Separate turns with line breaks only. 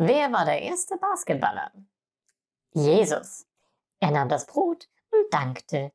Wer war der erste Basketballer? Jesus. Er nahm das Brot und dankte